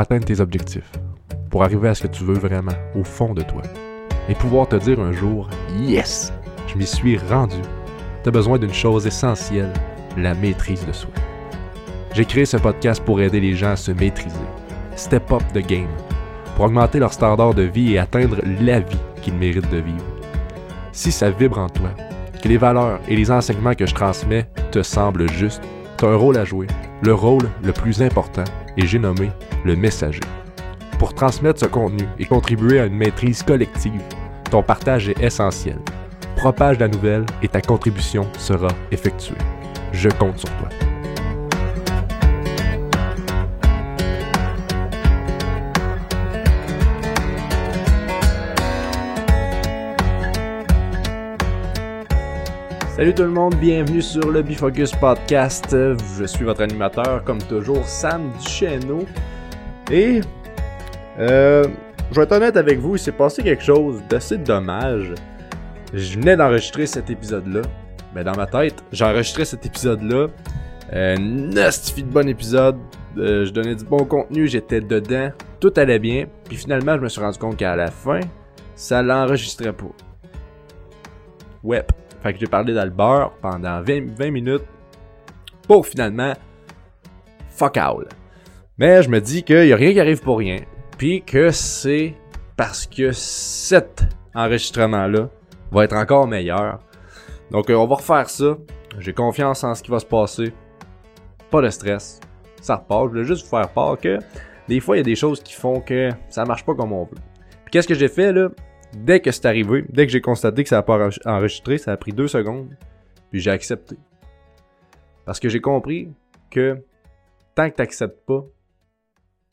atteindre tes objectifs, pour arriver à ce que tu veux vraiment, au fond de toi, et pouvoir te dire un jour, yes, je m'y suis rendu. Tu as besoin d'une chose essentielle, la maîtrise de soi. J'ai créé ce podcast pour aider les gens à se maîtriser, step up the game, pour augmenter leur standard de vie et atteindre la vie qu'ils méritent de vivre. Si ça vibre en toi, que les valeurs et les enseignements que je transmets te semblent justes, tu as un rôle à jouer, le rôle le plus important, et j'ai nommé le messager. Pour transmettre ce contenu et contribuer à une maîtrise collective, ton partage est essentiel. Propage la nouvelle et ta contribution sera effectuée. Je compte sur toi. Salut tout le monde, bienvenue sur le Bifocus Podcast. Je suis votre animateur, comme toujours, Sam Duchesneau. Et euh, je vais être honnête avec vous, il s'est passé quelque chose d'assez dommage. Je venais d'enregistrer cet épisode-là. Mais dans ma tête, j'enregistrais cet épisode-là. Euh, de bon épisode. Euh, je donnais du bon contenu, j'étais dedans. Tout allait bien. Puis finalement, je me suis rendu compte qu'à la fin, ça l'enregistrait pas. Ouais. Fait que j'ai parlé d'Albert pendant 20, minutes pour finalement fuck out. Mais je me dis qu'il n'y a rien qui arrive pour rien. Puis que c'est parce que cet enregistrement-là va être encore meilleur. Donc euh, on va refaire ça. J'ai confiance en ce qui va se passer. Pas de stress. Ça repart. Je voulais juste vous faire part que des fois il y a des choses qui font que ça marche pas comme on veut. Puis qu'est-ce que j'ai fait là? Dès que c'est arrivé, dès que j'ai constaté que ça n'a pas enregistré, ça a pris deux secondes, puis j'ai accepté. Parce que j'ai compris que tant que tu n'acceptes pas,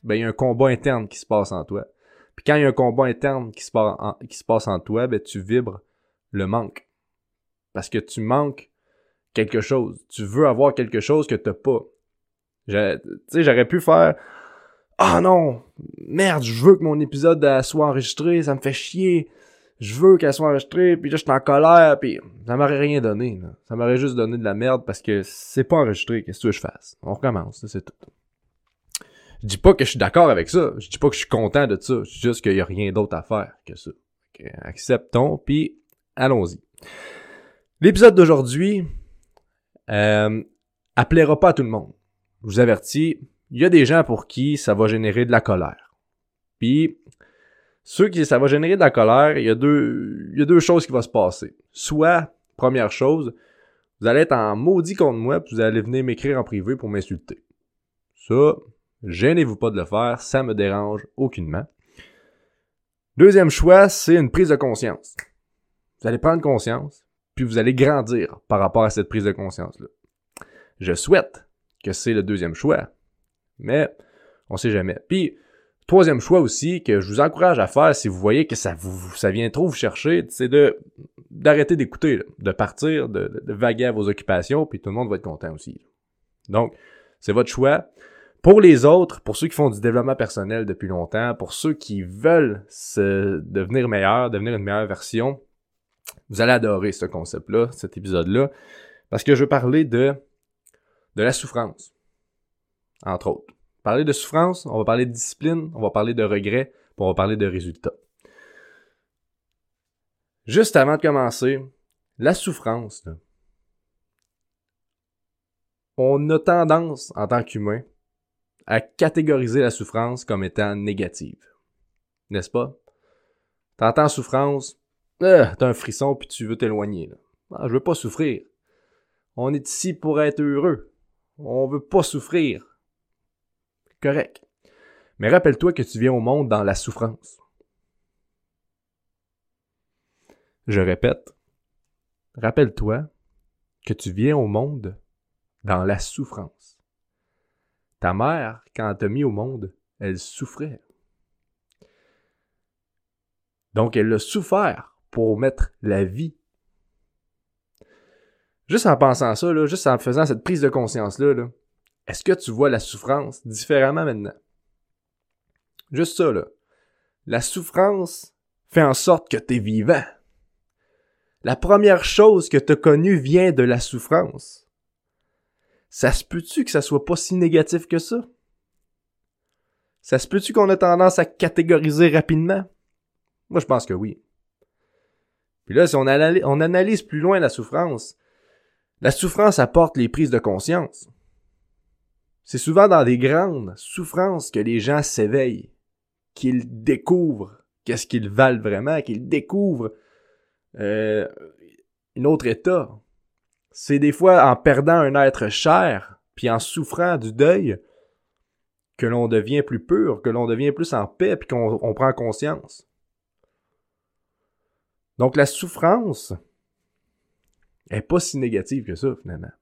ben il y a un combat interne qui se passe en toi. Puis quand il y a un combat interne qui se passe en, qui se passe en toi, ben tu vibres le manque. Parce que tu manques quelque chose. Tu veux avoir quelque chose que tu n'as pas. Tu sais, j'aurais pu faire ah non, merde, je veux que mon épisode euh, soit enregistré, ça me fait chier. Je veux qu'elle soit enregistrée, puis là, je suis en colère, puis ça m'aurait rien donné. Ça m'aurait juste donné de la merde parce que c'est pas enregistré. Qu'est-ce que je fasse? On recommence, c'est tout. Je dis pas que je suis d'accord avec ça. Je dis pas que je suis content de ça. Je dis juste qu'il y a rien d'autre à faire que ça. acceptons, puis allons-y. L'épisode d'aujourd'hui euh, pas à tout le monde. Je vous avertis, il y a des gens pour qui ça va générer de la colère. Puis, ceux qui ça va générer de la colère, il y a deux, il y a deux choses qui vont se passer. Soit, première chose, vous allez être en maudit contre moi, puis vous allez venir m'écrire en privé pour m'insulter. Ça, gênez-vous pas de le faire, ça me dérange aucunement. Deuxième choix, c'est une prise de conscience. Vous allez prendre conscience, puis vous allez grandir par rapport à cette prise de conscience-là. Je souhaite que c'est le deuxième choix, mais on sait jamais. Puis, troisième choix aussi que je vous encourage à faire si vous voyez que ça vous ça vient trop vous chercher, c'est d'arrêter d'écouter, de partir, de, de, vaguer à vos occupations, puis tout le monde va être content aussi. Donc, c'est votre choix. Pour les autres, pour ceux qui font du développement personnel depuis longtemps, pour ceux qui veulent se devenir meilleurs, devenir une meilleure version, vous allez adorer ce concept-là, cet épisode-là, parce que je veux parler de, de la souffrance entre autres. Parler de souffrance, on va parler de discipline, on va parler de regret, puis on va parler de résultats. Juste avant de commencer, la souffrance, on a tendance, en tant qu'humain, à catégoriser la souffrance comme étant négative. N'est-ce pas? T'entends souffrance, euh, t'as un frisson puis tu veux t'éloigner. Ah, je veux pas souffrir. On est ici pour être heureux. On veut pas souffrir. Correct. Mais rappelle-toi que tu viens au monde dans la souffrance. Je répète, rappelle-toi que tu viens au monde dans la souffrance. Ta mère, quand elle t'a mis au monde, elle souffrait. Donc elle a souffert pour mettre la vie. Juste en pensant ça, là, juste en faisant cette prise de conscience-là, là, est-ce que tu vois la souffrance différemment maintenant? Juste ça. La souffrance fait en sorte que tu es vivant. La première chose que tu as connue vient de la souffrance. Ça se peut-tu que ça soit pas si négatif que ça? Ça se peut-tu qu'on a tendance à catégoriser rapidement? Moi, je pense que oui. Puis là, si on, analyse plus loin la souffrance, la souffrance apporte les prises de conscience. C'est souvent dans des grandes souffrances que les gens s'éveillent, qu'ils découvrent qu'est-ce qu'ils valent vraiment, qu'ils découvrent euh, un autre état. C'est des fois en perdant un être cher, puis en souffrant du deuil, que l'on devient plus pur, que l'on devient plus en paix, puis qu'on prend conscience. Donc la souffrance est pas si négative que ça, finalement.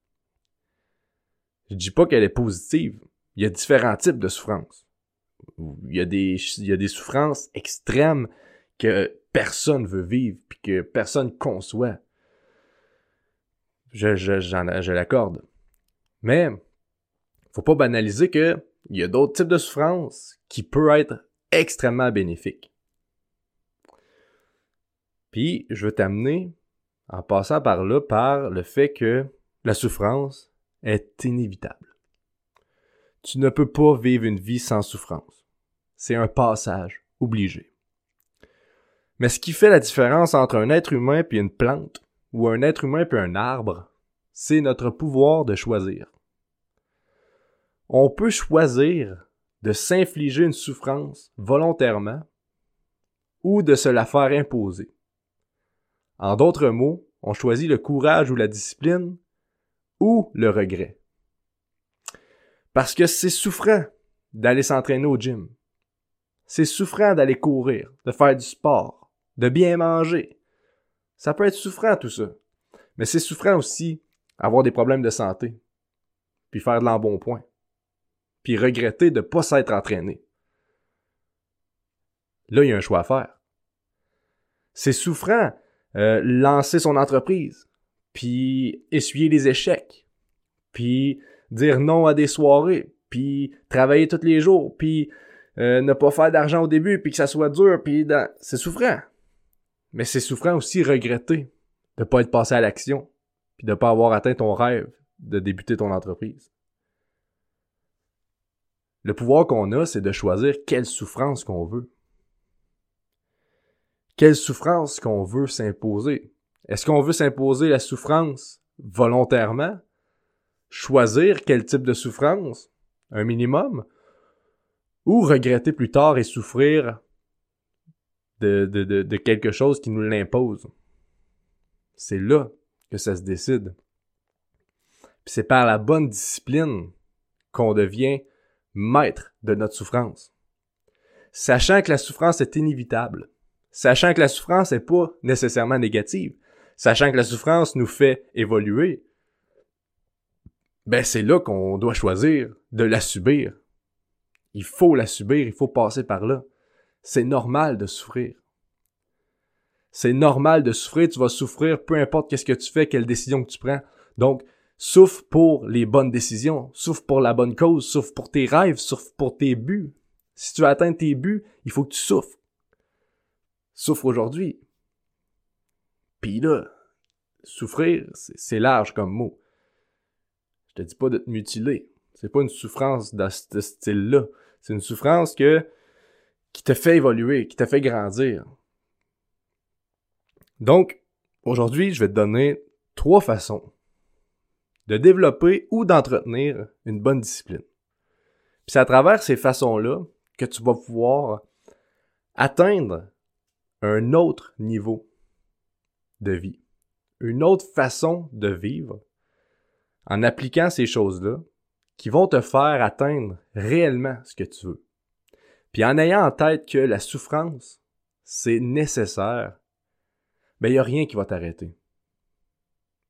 Je dis pas qu'elle est positive. Il y a différents types de souffrances. Il y a des, souffrances extrêmes que personne veut vivre, puis que personne conçoit. Je, je, je l'accorde. Mais, faut pas banaliser que il y a d'autres types de souffrances qui peuvent être extrêmement bénéfiques. Puis, je veux t'amener, en passant par là, par le fait que la souffrance est inévitable. Tu ne peux pas vivre une vie sans souffrance. C'est un passage obligé. Mais ce qui fait la différence entre un être humain et une plante, ou un être humain et un arbre, c'est notre pouvoir de choisir. On peut choisir de s'infliger une souffrance volontairement ou de se la faire imposer. En d'autres mots, on choisit le courage ou la discipline ou le regret. Parce que c'est souffrant d'aller s'entraîner au gym. C'est souffrant d'aller courir, de faire du sport, de bien manger. Ça peut être souffrant tout ça. Mais c'est souffrant aussi avoir des problèmes de santé, puis faire de l'embonpoint, puis regretter de ne pas s'être entraîné. Là, il y a un choix à faire. C'est souffrant euh, lancer son entreprise, puis essuyer les échecs, puis dire non à des soirées, puis travailler tous les jours, puis euh, ne pas faire d'argent au début, puis que ça soit dur, puis c'est souffrant. Mais c'est souffrant aussi regretter de pas être passé à l'action, puis de pas avoir atteint ton rêve de débuter ton entreprise. Le pouvoir qu'on a, c'est de choisir quelle souffrance qu'on veut quelle souffrance qu'on veut s'imposer. Est-ce qu'on veut s'imposer la souffrance volontairement? Choisir quel type de souffrance? Un minimum? Ou regretter plus tard et souffrir de, quelque chose qui nous l'impose? C'est là que ça se décide. c'est par la bonne discipline qu'on devient maître de notre souffrance. Sachant que la souffrance est inévitable, sachant que la souffrance n'est pas nécessairement négative, sachant que la souffrance nous fait évoluer, ben c'est là qu'on doit choisir de la subir. Il faut la subir, il faut passer par là. C'est normal de souffrir. C'est normal de souffrir, tu vas souffrir peu importe qu'est-ce que tu fais, quelle décision que tu prends. Donc, souffre pour les bonnes décisions, souffre pour la bonne cause, souffre pour tes rêves, souffre pour tes buts. Si tu veux atteindre tes buts, il faut que tu souffres souffre aujourd'hui. Puis là, souffrir, c'est large comme mot. Je te dis pas de te mutiler. C'est pas une souffrance de ce style-là. C'est une souffrance que, qui te fait évoluer, qui te fait grandir. Donc, aujourd'hui, je vais te donner trois façons de développer ou d'entretenir une bonne discipline. Puis c'est à travers ces façons-là que tu vas pouvoir atteindre un autre niveau de vie, une autre façon de vivre en appliquant ces choses-là qui vont te faire atteindre réellement ce que tu veux. Puis en ayant en tête que la souffrance, c'est nécessaire, ben il n'y a rien qui va t'arrêter.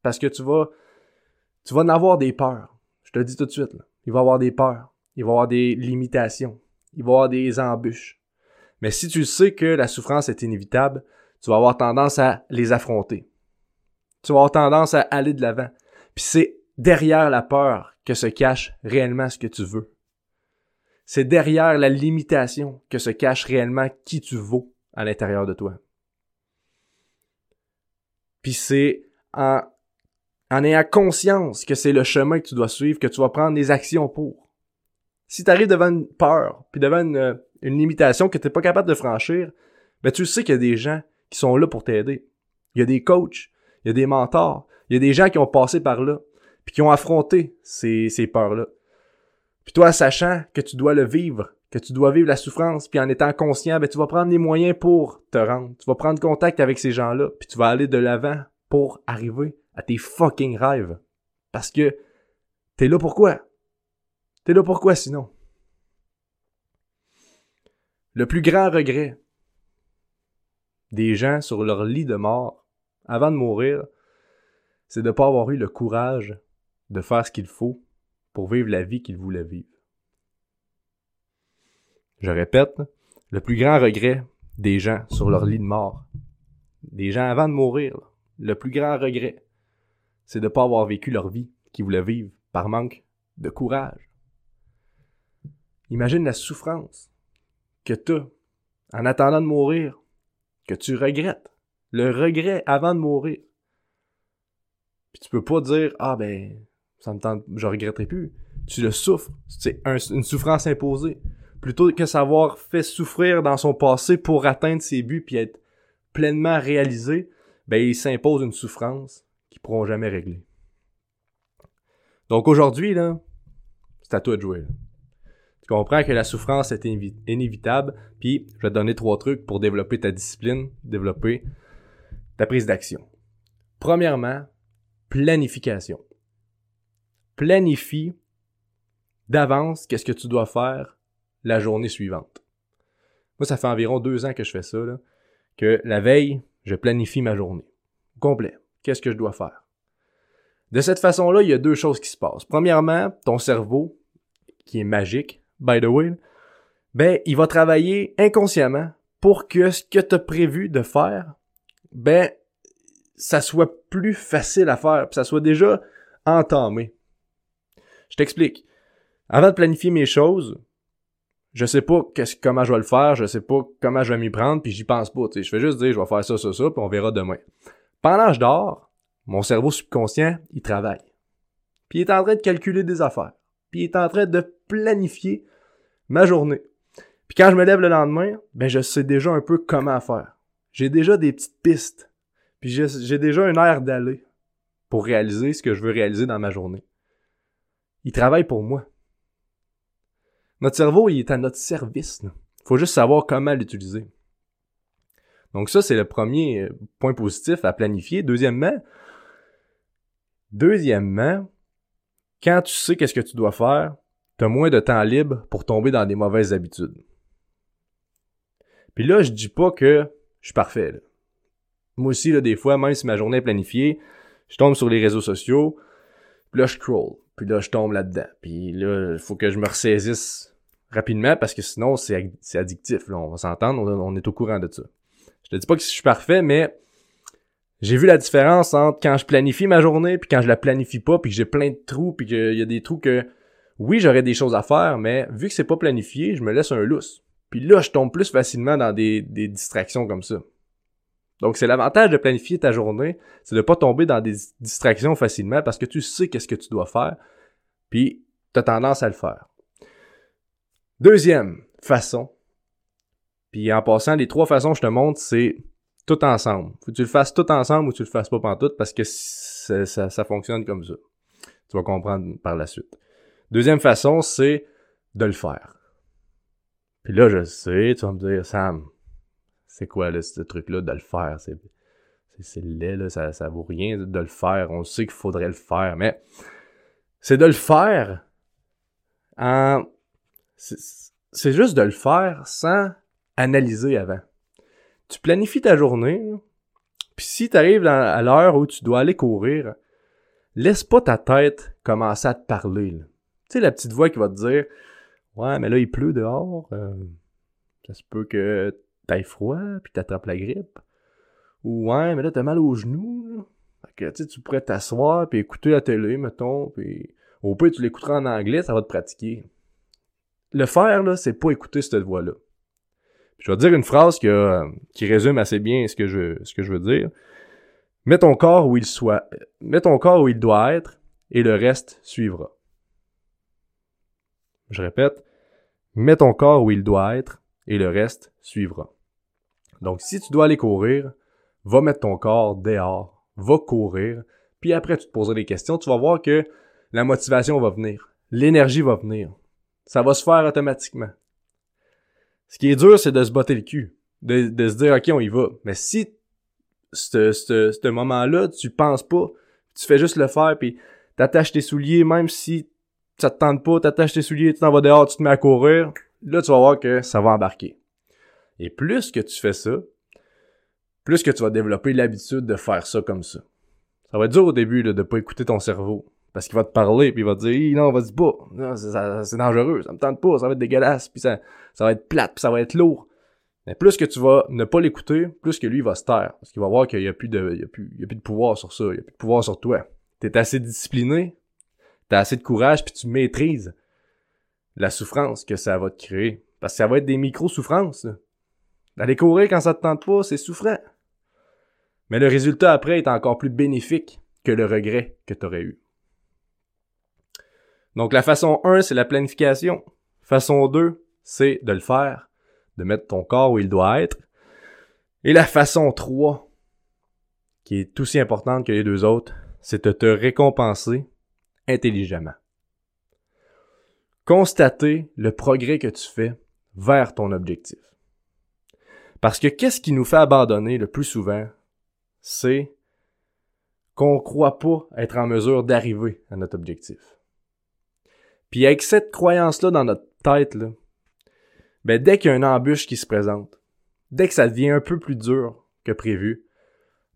Parce que tu vas, tu vas en avoir des peurs. Je te le dis tout de suite. Il va y avoir des peurs. Il va y avoir des limitations. Il va y avoir des embûches. Mais si tu sais que la souffrance est inévitable, tu vas avoir tendance à les affronter. Tu vas avoir tendance à aller de l'avant. Puis c'est derrière la peur que se cache réellement ce que tu veux. C'est derrière la limitation que se cache réellement qui tu vaux à l'intérieur de toi. Puis c'est en, en ayant conscience que c'est le chemin que tu dois suivre que tu vas prendre des actions pour. Si t'arrives devant une peur, puis devant une, une limitation que t'es pas capable de franchir, ben tu sais qu'il y a des gens qui sont là pour t'aider. Il y a des coachs, il y a des mentors, il y a des gens qui ont passé par là, puis qui ont affronté ces, ces peurs-là. Puis toi, sachant que tu dois le vivre, que tu dois vivre la souffrance, puis en étant conscient, ben tu vas prendre les moyens pour te rendre. Tu vas prendre contact avec ces gens-là, puis tu vas aller de l'avant pour arriver à tes fucking rêves. Parce que t'es là pourquoi? T'es là pourquoi sinon? Le plus grand regret des gens sur leur lit de mort, avant de mourir, c'est de ne pas avoir eu le courage de faire ce qu'il faut pour vivre la vie qu'ils voulaient vivre. Je répète, le plus grand regret des gens sur leur lit de mort, des gens avant de mourir, le plus grand regret, c'est de ne pas avoir vécu leur vie qu'ils voulaient vivre par manque de courage. Imagine la souffrance que tu en attendant de mourir, que tu regrettes. Le regret avant de mourir. Puis tu peux pas dire Ah ben, ça me tente, je regretterai plus. Tu le souffres. C'est une souffrance imposée. Plutôt que savoir fait souffrir dans son passé pour atteindre ses buts puis être pleinement réalisé, ben il s'impose une souffrance qu'ils pourront jamais régler. Donc aujourd'hui, là, c'est à toi de jouer. Tu comprends que la souffrance est inévitable, puis je vais te donner trois trucs pour développer ta discipline, développer ta prise d'action. Premièrement, planification. Planifie d'avance qu'est-ce que tu dois faire la journée suivante. Moi, ça fait environ deux ans que je fais ça, que la veille, je planifie ma journée. Complet. Qu'est-ce que je dois faire? De cette façon-là, il y a deux choses qui se passent. Premièrement, ton cerveau, qui est magique, by the way, ben, il va travailler inconsciemment pour que ce que tu as prévu de faire, ben, ça soit plus facile à faire, ça soit déjà entamé. Je t'explique. Avant de planifier mes choses, je sais pas comment je vais le faire, je sais pas comment je vais m'y prendre, puis j'y pense pas. Je fais juste dire je vais faire ça, ça, ça, puis on verra demain. Pendant que je dors, mon cerveau subconscient, il travaille. Puis il est en train de calculer des affaires. Puis il est en train de planifier ma journée. Puis quand je me lève le lendemain, ben je sais déjà un peu comment faire. J'ai déjà des petites pistes. Puis j'ai déjà un air d'aller pour réaliser ce que je veux réaliser dans ma journée. Il travaille pour moi. Notre cerveau, il est à notre service. Il faut juste savoir comment l'utiliser. Donc ça, c'est le premier euh, point positif à planifier. Deuxièmement, deuxièmement, quand tu sais qu'est-ce que tu dois faire, tu as moins de temps libre pour tomber dans des mauvaises habitudes. Puis là, je dis pas que je suis parfait. Moi aussi, là, des fois, même si ma journée est planifiée, je tombe sur les réseaux sociaux, puis là, je scroll, puis là, je tombe là-dedans. Puis là, il faut que je me ressaisisse rapidement parce que sinon, c'est addictif. Là, on va s'entendre, on, est au courant de ça. Je te dis pas que je suis parfait, mais j'ai vu la différence entre quand je planifie ma journée puis quand je la planifie pas puis que j'ai plein de trous puis qu'il y a des trous que oui, j'aurais des choses à faire, mais vu que c'est pas planifié, je me laisse un lousse. Puis là, je tombe plus facilement dans des, des distractions comme ça. Donc, c'est l'avantage de planifier ta journée, c'est de pas tomber dans des distractions facilement parce que tu sais qu'est-ce que tu dois faire, puis tu as tendance à le faire. Deuxième façon, puis en passant, les trois façons que je te montre, c'est tout ensemble. Faut que tu le fasses tout ensemble ou tu le fasses pas pantoute parce que ça fonctionne comme ça. Tu vas comprendre par la suite. Deuxième façon, c'est de le faire. Puis là, je sais, tu vas me dire, Sam, c'est quoi là, ce truc-là de le faire? C'est, c'est, laid, ça, ça vaut rien de le faire. On sait qu'il faudrait le faire, mais c'est de le faire. C'est, juste de le faire sans analyser avant. Tu planifies ta journée, puis si tu arrives à l'heure où tu dois aller courir, laisse pas ta tête commencer à te parler. Tu sais, la petite voix qui va te dire Ouais, mais là, il pleut dehors. Euh, ça se peut que t'ailles froid, puis t'attrapes la grippe. Ou ouais, mais là, t'as mal aux genoux. Fait que, tu pourrais t'asseoir, puis écouter la télé, mettons, puis au pire, tu l'écouteras en anglais, ça va te pratiquer. Le faire, là, c'est pas écouter cette voix-là. Je vais te dire une phrase qui, qui résume assez bien ce que, je, ce que je veux dire. Mets ton corps où il soit. Mets ton corps où il doit être, et le reste suivra. Je répète, mets ton corps où il doit être et le reste suivra. Donc si tu dois aller courir, va mettre ton corps dehors, va courir, puis après tu te poseras des questions, tu vas voir que la motivation va venir, l'énergie va venir. Ça va se faire automatiquement. Ce qui est dur, c'est de se botter le cul, de, se dire OK, on y va. Mais si ce, ce, moment-là, tu penses pas, tu fais juste le faire, puis t'attaches tes souliers, même si ça te tente pas, t'attaches tes souliers, tu t'en vas dehors, tu te mets à courir, là tu vas voir que ça va embarquer. Et plus que tu fais ça, plus que tu vas développer l'habitude de faire ça comme ça. Ça va être dur au début de pas écouter ton cerveau. Parce qu'il va te parler, puis il va te dire non, vas-y pas, c'est dangereux, ça me tente pas, ça va être dégueulasse, puis ça, ça va être plate, puis ça va être lourd. Mais plus que tu vas ne pas l'écouter, plus que lui va se taire. Parce qu'il va voir qu'il n'y a, plus de, il y a, de pouvoir sur ça, il n'y a plus de pouvoir sur toi. T'es assez discipliné, t'as assez de courage, puis tu maîtrises la souffrance que ça va te créer. Parce que ça va être des micro-souffrances. D'aller courir quand ça te tente pas, c'est souffrant. Mais le résultat après est encore plus bénéfique que le regret que tu aurais eu. Donc la façon 1, c'est la planification. Façon 2, c'est de le faire de mettre ton corps où il doit être. Et la façon 3, qui est aussi importante que les deux autres, c'est de te récompenser intelligemment. Constater le progrès que tu fais vers ton objectif. Parce que qu'est-ce qui nous fait abandonner le plus souvent, c'est qu'on croit pas être en mesure d'arriver à notre objectif. Puis avec cette croyance-là dans notre tête, là, ben dès qu'il y a une embûche qui se présente, dès que ça devient un peu plus dur que prévu,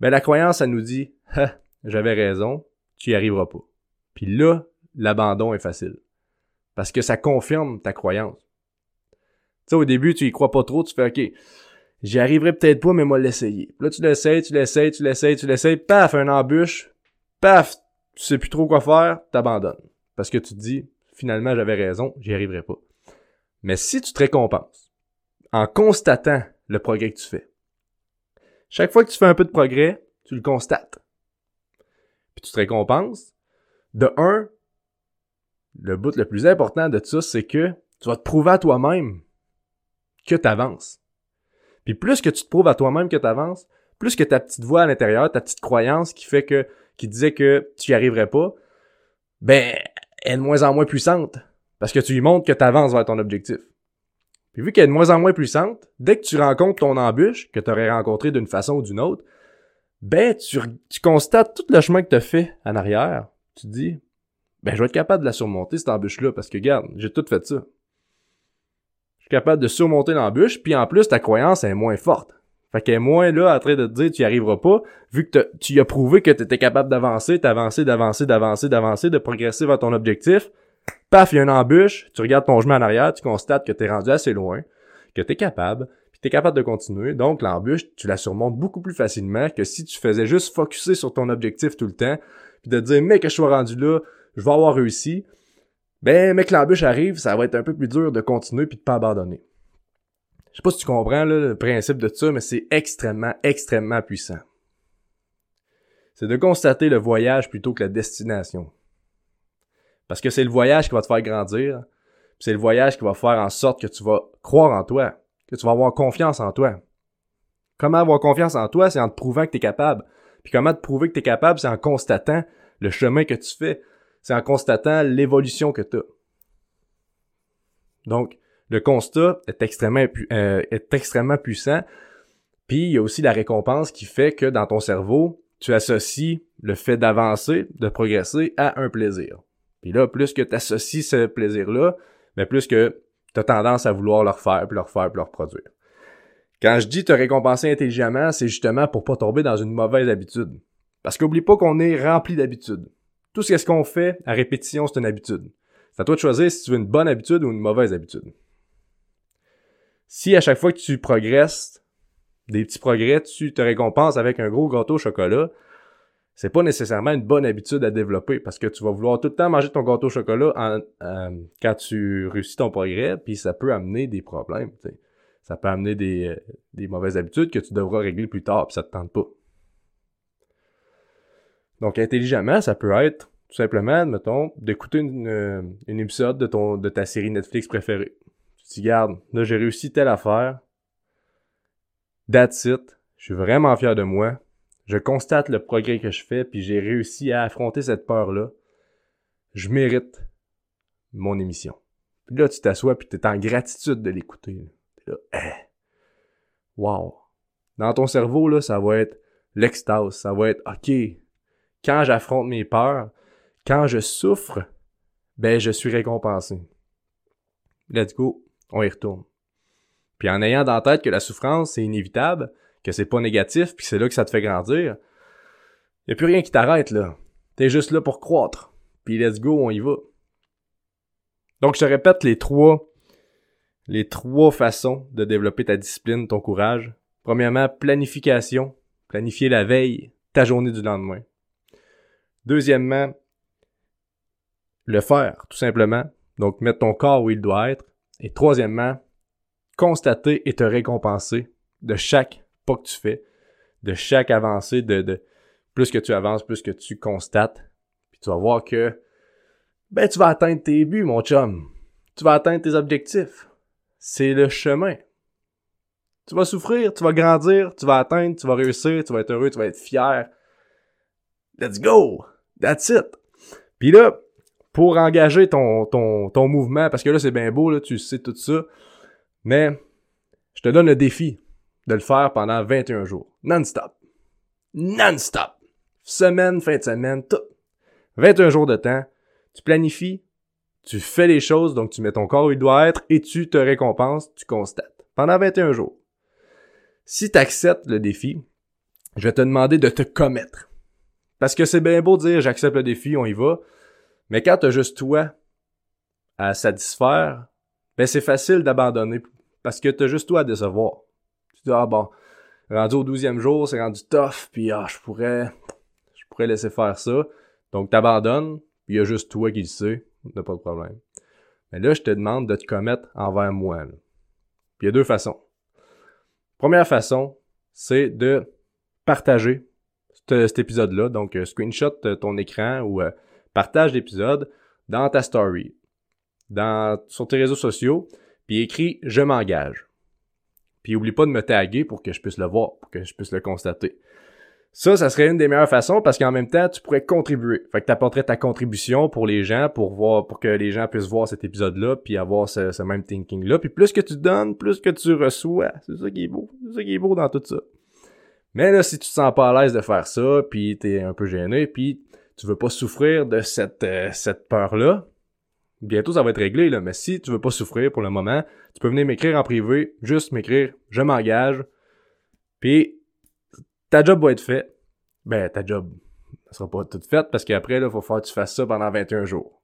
ben la croyance, ça nous dit j'avais raison, tu y arriveras pas. Puis là, l'abandon est facile. Parce que ça confirme ta croyance. Tu sais, au début, tu y crois pas trop, tu fais OK, j'y arriverai peut-être pas, mais moi l'essayer. Là, tu l'essayes, tu l'essayes, tu l'essayes, tu l'essayes, paf, un embûche, paf, tu sais plus trop quoi faire, t'abandonnes. Parce que tu te dis, finalement, j'avais raison, j'y arriverai pas. Mais si tu te récompenses en constatant le progrès que tu fais, chaque fois que tu fais un peu de progrès, tu le constates. Puis tu te récompenses. De un, le but le plus important de tout ça, c'est que tu vas te prouver à toi-même que tu avances. Puis plus que tu te prouves à toi-même que tu avances, plus que ta petite voix à l'intérieur, ta petite croyance qui fait que, qui disait que tu y arriverais pas, ben, elle est de moins en moins puissante. Parce que tu lui montres que tu avances vers ton objectif. Puis vu qu'elle est de moins en moins puissante, dès que tu rencontres ton embûche, que tu aurais rencontré d'une façon ou d'une autre, ben tu, tu constates tout le chemin que tu as fait en arrière. Tu te dis, ben je vais être capable de la surmonter, cette embûche-là, parce que regarde, j'ai tout fait ça. Capable de surmonter l'embûche, puis en plus, ta croyance est moins forte. Fait qu'elle est moins là en train de te dire tu y arriveras pas, vu que tu as prouvé que tu étais capable d'avancer, d'avancer, d'avancer, d'avancer, d'avancer, de progresser vers ton objectif. Paf, il y a une embûche, tu regardes ton chemin en arrière, tu constates que tu es rendu assez loin, que tu es capable, puis tu es capable de continuer. Donc l'embûche, tu la surmontes beaucoup plus facilement que si tu faisais juste focuser sur ton objectif tout le temps, puis de te dire mais que je sois rendu là, je vais avoir réussi. Ben, mais que l'embûche arrive, ça va être un peu plus dur de continuer puis de pas abandonner. Je sais pas si tu comprends le principe de ça, mais c'est extrêmement, extrêmement puissant. C'est de constater le voyage plutôt que la destination. Parce que c'est le voyage qui va te faire grandir. C'est le voyage qui va faire en sorte que tu vas croire en toi, que tu vas avoir confiance en toi. Comment avoir confiance en toi, c'est en te prouvant que tu es capable. Puis comment te prouver que tu es capable, c'est en constatant le chemin que tu fais. C'est en constatant l'évolution que tu as. Donc, le constat est extrêmement, euh, est extrêmement puissant. Puis, il y a aussi la récompense qui fait que dans ton cerveau, tu associes le fait d'avancer, de progresser à un plaisir. Puis là, plus que tu associes ce plaisir-là, mais plus que tu as tendance à vouloir le refaire, puis le refaire, puis le reproduire. Quand je dis te récompenser intelligemment, c'est justement pour pas tomber dans une mauvaise habitude. Parce qu'oublie pas qu'on est rempli d'habitudes. Tout ce qu'on fait à répétition, c'est une habitude. C'est à toi de choisir si tu veux une bonne habitude ou une mauvaise habitude. Si à chaque fois que tu progresses, des petits progrès, tu te récompenses avec un gros gâteau au chocolat, c'est pas nécessairement une bonne habitude à développer parce que tu vas vouloir tout le temps manger ton gâteau au chocolat euh, quand tu réussis ton progrès, puis ça peut amener des problèmes. Ça peut amener des, euh, des, mauvaises habitudes que tu devras régler plus tard, puis ça te tente pas. Donc intelligemment, ça peut être tout simplement, mettons, d'écouter une, euh, une épisode de, ton, de ta série Netflix préférée. Tu te dis, garde, là, j'ai réussi telle affaire. That's it. Je suis vraiment fier de moi. Je constate le progrès que je fais, puis j'ai réussi à affronter cette peur-là. Je mérite mon émission. Puis là, tu t'assois, puis t'es en gratitude de l'écouter. T'es là, eh. Wow. Dans ton cerveau, là, ça va être l'extase. Ça va être, OK, quand j'affronte mes peurs, quand je souffre, ben, je suis récompensé. Let's go. On y retourne. Puis en ayant dans tête que la souffrance, c'est inévitable, que c'est pas négatif, puis c'est là que ça te fait grandir, y a plus rien qui t'arrête, là. T'es juste là pour croître. Puis let's go, on y va. Donc, je te répète les trois, les trois façons de développer ta discipline, ton courage. Premièrement, planification. Planifier la veille, ta journée du lendemain. Deuxièmement, le faire, tout simplement. Donc, mettre ton corps où il doit être. Et troisièmement, constater et te récompenser de chaque pas que tu fais, de chaque avancée, de, plus que tu avances, plus que tu constates. Puis tu vas voir que ben tu vas atteindre tes buts, mon chum. Tu vas atteindre tes objectifs. C'est le chemin. Tu vas souffrir, tu vas grandir, tu vas atteindre, tu vas réussir, tu vas être heureux, tu vas être fier. Let's go! That's it! Puis là, pour engager ton, ton, ton mouvement, parce que là, c'est bien beau, là, tu sais tout ça, mais je te donne le défi de le faire pendant 21 jours. Non-stop. Non-stop. Semaine, fin de semaine, tout. 21 jours de temps tu planifies, tu fais les choses, donc tu mets ton corps où il doit être et tu te récompenses, tu constates. Pendant 21 jours. Si tu acceptes le défi, je vais te demander de te commettre. Parce que c'est bien beau de dire j'accepte le défi, on y va. Mais quand t'as juste toi à satisfaire, ben c'est facile d'abandonner parce que t'as juste toi à décevoir. Tu dis, ah bon, rendu au douzième jour, c'est rendu tough, puis ah, je pourrais, je pourrais laisser faire ça. Donc t'abandonnes, puis il y a juste toi qui le sais, n'a pas de problème. Mais là, je te demande de te commettre envers moi. Puis il y a deux façons. Première façon, c'est de partager cet épisode-là. Donc, euh, screenshot ton écran ou euh, partage l'épisode dans ta story, dans, sur tes réseaux sociaux, puis écris « Je m'engage ». Puis oublie pas de me taguer pour que je puisse le voir, pour que je puisse le constater. Ça, ça serait une des meilleures façons parce qu'en même temps, tu pourrais contribuer. Fait que tu apporterais ta contribution pour les gens, pour voir, pour que les gens puissent voir cet épisode-là, puis avoir ce, même thinking-là. Puis plus que tu donnes, plus que tu reçois. C'est ça qui est beau. C'est ça qui est beau dans tout ça. Mais là, si tu te sens pas à l'aise de faire ça, puis t'es un peu gêné, puis tu veux pas souffrir de cette, euh, cette peur-là, bientôt ça va être réglé, là. Mais si tu veux pas souffrir pour le moment, tu peux venir m'écrire en privé, juste m'écrire, je m'engage, puis ta job va être faite. Ben, ta job, ne sera pas toute faite parce qu'après, il va falloir que tu fasses ça pendant 21 jours.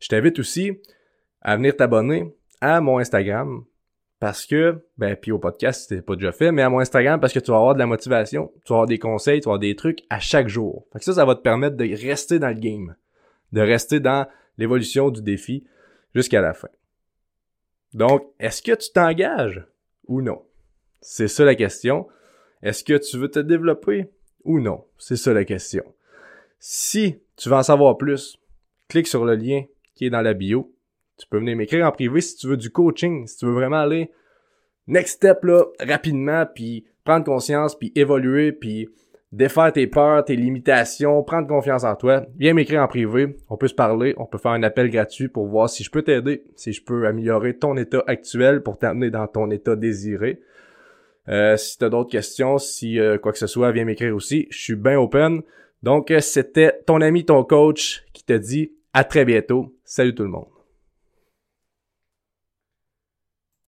Je t'invite aussi à venir t'abonner à mon Instagram parce que, ben, puis au podcast, si pas déjà fait, mais à mon Instagram parce que tu vas avoir de la motivation, tu vas avoir des conseils, tu vas avoir des trucs à chaque jour. Fait que ça, ça va te permettre de rester dans le game, de rester dans l'évolution du défi jusqu'à la fin. Donc, est-ce que tu t'engages ou non? C'est ça la question. Est-ce que tu veux te développer ou non? C'est ça la question. Si tu veux en savoir plus, clique sur le lien qui est dans la bio. Tu peux venir m'écrire en privé si tu veux du coaching, si tu veux vraiment aller next step là rapidement puis prendre conscience puis évoluer puis défaire tes peurs, tes limitations, prendre confiance en toi, viens m'écrire en privé, on peut se parler, on peut faire un appel gratuit pour voir si je peux t'aider, si je peux améliorer ton état actuel pour t'amener dans ton état désiré. Euh, si tu as d'autres questions, si euh, quoi que ce soit, viens m'écrire aussi. Je suis bien open. Donc, c'était ton ami, ton coach qui te dit à très bientôt. Salut tout le monde.